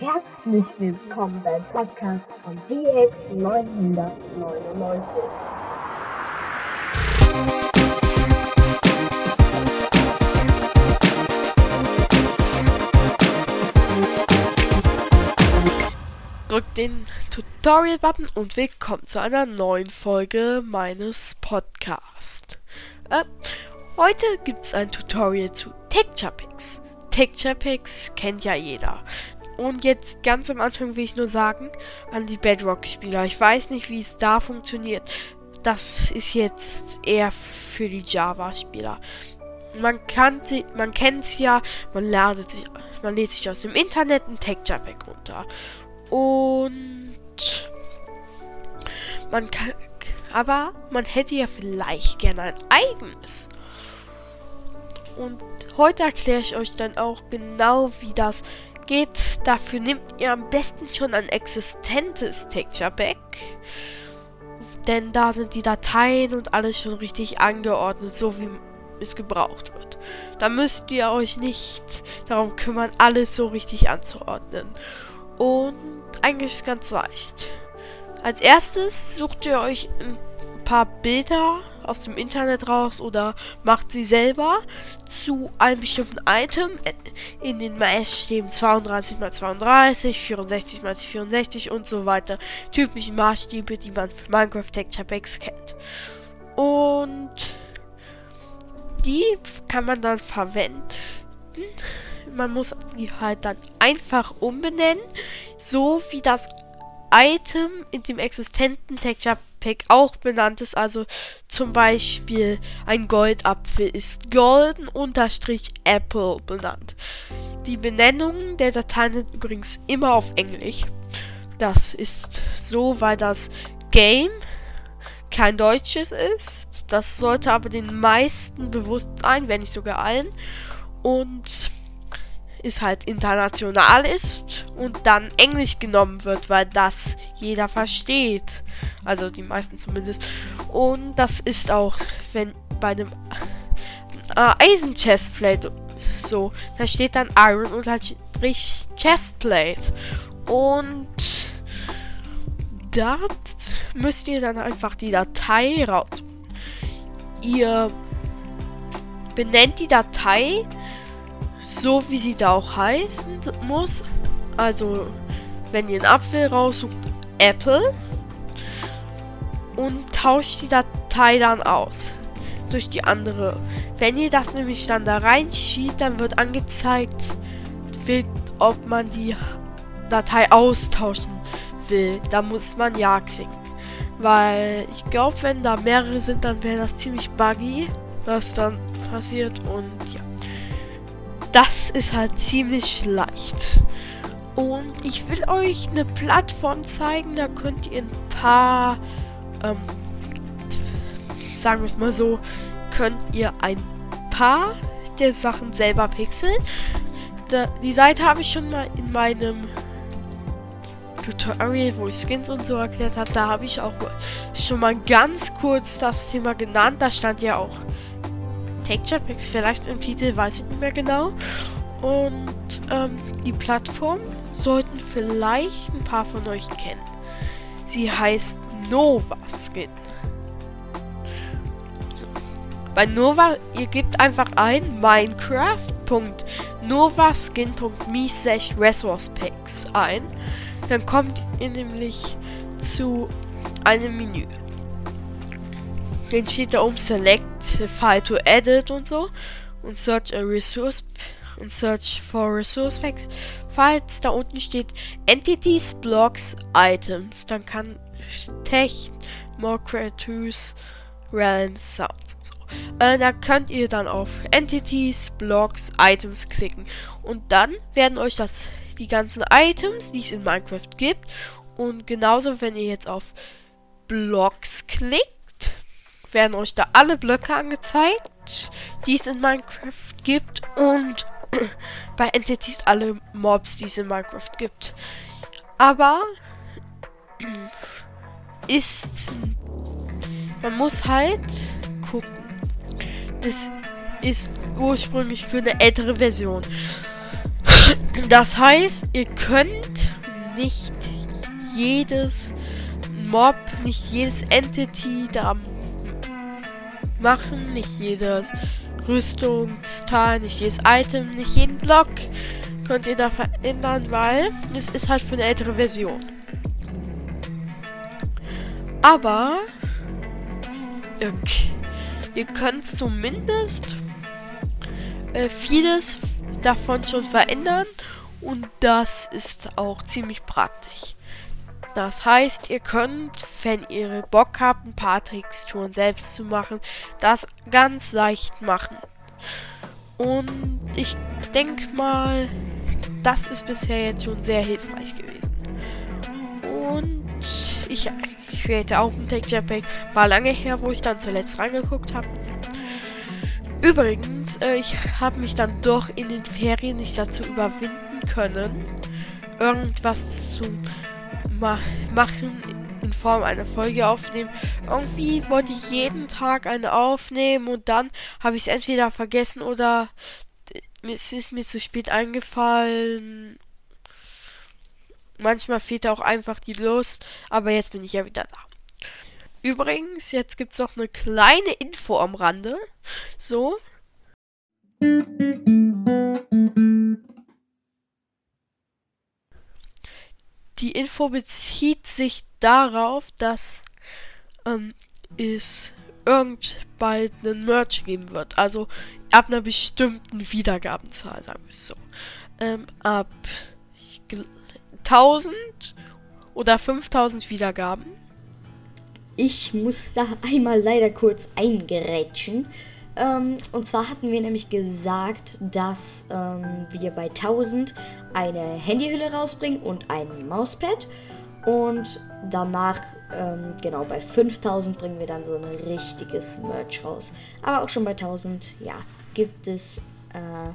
Herzlich willkommen beim Podcast von DX999. Drückt den Tutorial-Button und willkommen zu einer neuen Folge meines Podcasts. Äh, heute gibt es ein Tutorial zu Texture Packs. Texture Packs kennt ja jeder. Und jetzt ganz am Anfang will ich nur sagen, an die Bedrock-Spieler, ich weiß nicht, wie es da funktioniert. Das ist jetzt eher für die Java-Spieler. Man kann sie, man ja, man ladet sich, man lädt sich aus dem Internet ein Texture Pack runter. Und man kann, aber man hätte ja vielleicht gerne ein eigenes. Und heute erkläre ich euch dann auch genau, wie das geht. Dafür nehmt ihr am besten schon ein existentes Texture Pack. Denn da sind die Dateien und alles schon richtig angeordnet, so wie es gebraucht wird. Da müsst ihr euch nicht darum kümmern, alles so richtig anzuordnen. Und eigentlich ist es ganz leicht. Als erstes sucht ihr euch ein paar Bilder aus dem Internet raus oder macht sie selber zu einem bestimmten Item. In den Maßstäben 32 x 32, 64 x 64 und so weiter. Typische Maßstäbe, die man für Minecraft Texture Packs kennt. Und die kann man dann verwenden. Man muss die halt dann einfach umbenennen, so wie das Item in dem existenten Texture Pack auch benannt ist. Also zum Beispiel ein Goldapfel ist golden-apple benannt. Die Benennungen der Dateien sind übrigens immer auf Englisch. Das ist so, weil das Game kein deutsches ist. Das sollte aber den meisten bewusst sein, wenn nicht sogar allen. Und ist halt international ist und dann Englisch genommen wird, weil das jeder versteht. Also die meisten zumindest. Und das ist auch, wenn bei einem äh, Eisen Chestplate so, da steht dann Iron und halt Chestplate. Und da müsst ihr dann einfach die Datei raus. Ihr benennt die Datei so wie sie da auch heißen muss. Also, wenn ihr einen Apfel raussucht, Apple und tauscht die Datei dann aus durch die andere. Wenn ihr das nämlich dann da reinschiebt, dann wird angezeigt, ob man die Datei austauschen will. Da muss man ja klicken. Weil ich glaube, wenn da mehrere sind, dann wäre das ziemlich buggy, was dann passiert. Und ja das ist halt ziemlich leicht. Und ich will euch eine Plattform zeigen, da könnt ihr ein paar, ähm, sagen wir es mal so, könnt ihr ein paar der Sachen selber pixeln. Da, die Seite habe ich schon mal in meinem Tutorial, wo ich Skins und so erklärt habe, da habe ich auch schon mal ganz kurz das Thema genannt. Da stand ja auch Texture Packs vielleicht im Titel, weiß ich nicht mehr genau. Und ähm, die Plattform sollten vielleicht ein paar von euch kennen. Sie heißt Nova Skin. Bei Nova, ihr gebt einfach ein minecraft.novaskin.me slash resource packs ein. Dann kommt ihr nämlich zu einem Menü. Dann steht da oben Select File to Edit und so. Und Search a Resource und Search for Resource Packs. Falls da unten steht Entities, Blocks, Items, dann kann Tech, More Creators, Realms, Sounds und so. Äh, da könnt ihr dann auf Entities, Blocks, Items klicken. Und dann werden euch das die ganzen Items, die es in Minecraft gibt. Und genauso, wenn ihr jetzt auf Blocks klickt, werden euch da alle Blöcke angezeigt, die es in Minecraft gibt und bei Entities alle Mobs, die es in Minecraft gibt. Aber ist man muss halt gucken. Das ist ursprünglich für eine ältere Version. Das heißt, ihr könnt nicht jedes Mob, nicht jedes Entity da machen, nicht jedes Rüstungsteil, nicht jedes Item, nicht jeden Block könnt ihr da verändern, weil es ist halt für eine ältere Version. Aber okay, ihr könnt zumindest äh, vieles davon schon verändern und das ist auch ziemlich praktisch. Das heißt, ihr könnt, wenn ihr Bock habt, ein paar Texturen selbst zu machen, das ganz leicht machen. Und ich denke mal, das ist bisher jetzt schon sehr hilfreich gewesen. Und ich, ich werde auch ein Texture Pack. War lange her, wo ich dann zuletzt reingeguckt habe. Übrigens, äh, ich habe mich dann doch in den Ferien nicht dazu überwinden können, irgendwas zu ma machen in Form einer Folge aufnehmen. Irgendwie wollte ich jeden Tag eine aufnehmen und dann habe ich es entweder vergessen oder es ist mir zu spät eingefallen. Manchmal fehlt auch einfach die Lust, aber jetzt bin ich ja wieder da. Übrigens, jetzt gibt es noch eine kleine Info am Rande. So. Info bezieht sich darauf, dass ähm, es irgend bald einen Merch geben wird. Also ab einer bestimmten Wiedergabenzahl, sagen wir es so. Ähm, ab 1000 oder 5000 Wiedergaben. Ich muss da einmal leider kurz eingerätschen. Ähm, und zwar hatten wir nämlich gesagt, dass ähm, wir bei 1000 eine Handyhülle rausbringen und ein Mauspad. Und danach, ähm, genau, bei 5000 bringen wir dann so ein richtiges Merch raus. Aber auch schon bei 1000, ja, gibt es äh,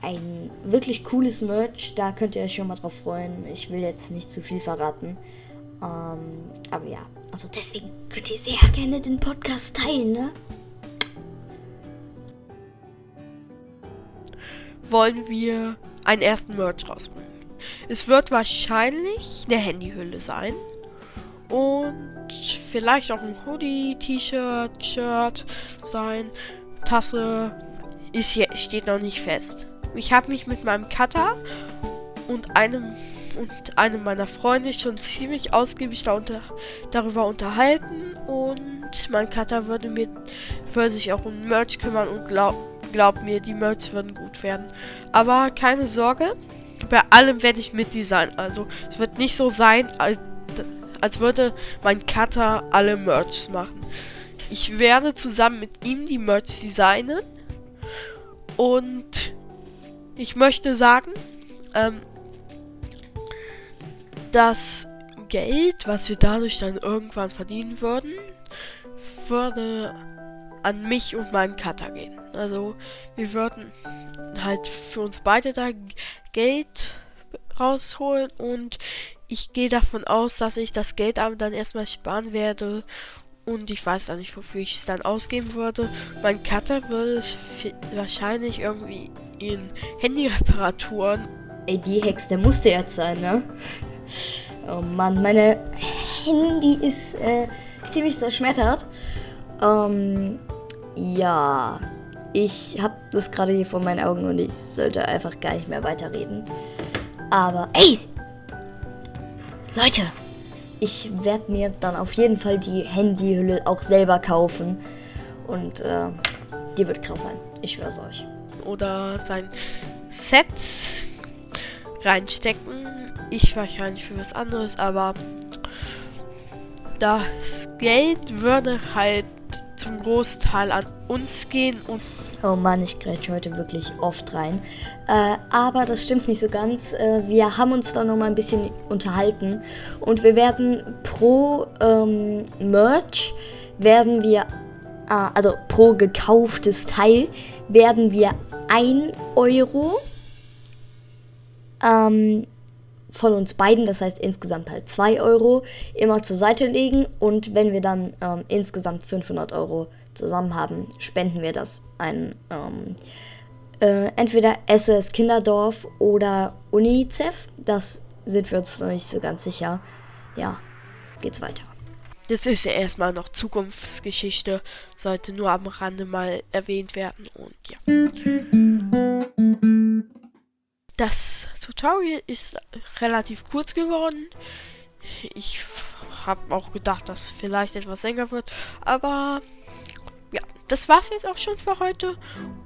ein wirklich cooles Merch. Da könnt ihr euch schon mal drauf freuen. Ich will jetzt nicht zu viel verraten. Ähm, aber ja, also deswegen könnt ihr sehr gerne den Podcast teilen, ne? Wollen wir einen ersten Merch rausbringen. Es wird wahrscheinlich eine Handyhülle sein. Und vielleicht auch ein Hoodie, T-Shirt, Shirt sein. Tasse. Ist hier, steht noch nicht fest. Ich habe mich mit meinem Cutter und einem und einem meiner Freunde schon ziemlich ausgiebig darunter, darüber unterhalten und mein Cutter würde mir würde sich auch um Merch kümmern und glaubt Glaub mir, die Merch würden gut werden. Aber keine Sorge, bei allem werde ich mitdesignen. Also es wird nicht so sein, als, als würde mein Cutter alle Merchs machen. Ich werde zusammen mit ihm die Merch designen. Und ich möchte sagen, ähm, das Geld, was wir dadurch dann irgendwann verdienen würden, würde an mich und meinen Cutter gehen. Also wir würden halt für uns beide da Geld rausholen und ich gehe davon aus, dass ich das Geld aber dann erstmal sparen werde und ich weiß dann nicht, wofür ich es dann ausgeben würde. Mein Cutter würde es wahrscheinlich irgendwie in Handyreparaturen. Ey, die Hex, der musste jetzt sein, ne? Oh Mann, meine Handy ist äh, ziemlich zerschmettert. Ähm, ja, ich habe das gerade hier vor meinen Augen und ich sollte einfach gar nicht mehr weiterreden. Aber, ey! Leute! Ich werde mir dann auf jeden Fall die Handyhülle auch selber kaufen. Und äh, die wird krass sein. Ich schwör's euch. Oder sein Set reinstecken. Ich wahrscheinlich für was anderes, aber das Geld würde halt zum Großteil an uns gehen und. Oh Mann, ich grätsche heute wirklich oft rein. Äh, aber das stimmt nicht so ganz. Äh, wir haben uns da noch mal ein bisschen unterhalten und wir werden pro ähm, Merch werden wir, äh, also pro gekauftes Teil werden wir 1 Euro ähm, von uns beiden, das heißt insgesamt halt 2 Euro, immer zur Seite legen und wenn wir dann ähm, insgesamt 500 Euro zusammen haben, spenden wir das ein, ähm, Äh, entweder SOS Kinderdorf oder UNICEF. Das sind wir uns noch nicht so ganz sicher. Ja, geht's weiter. Das ist ja erstmal noch Zukunftsgeschichte, sollte nur am Rande mal erwähnt werden und ja. Das Tutorial ist relativ kurz geworden. Ich habe auch gedacht, dass vielleicht etwas länger wird, aber ja, das war's jetzt auch schon für heute.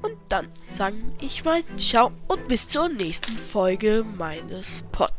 Und dann sage ich mal ciao und bis zur nächsten Folge meines Podcasts.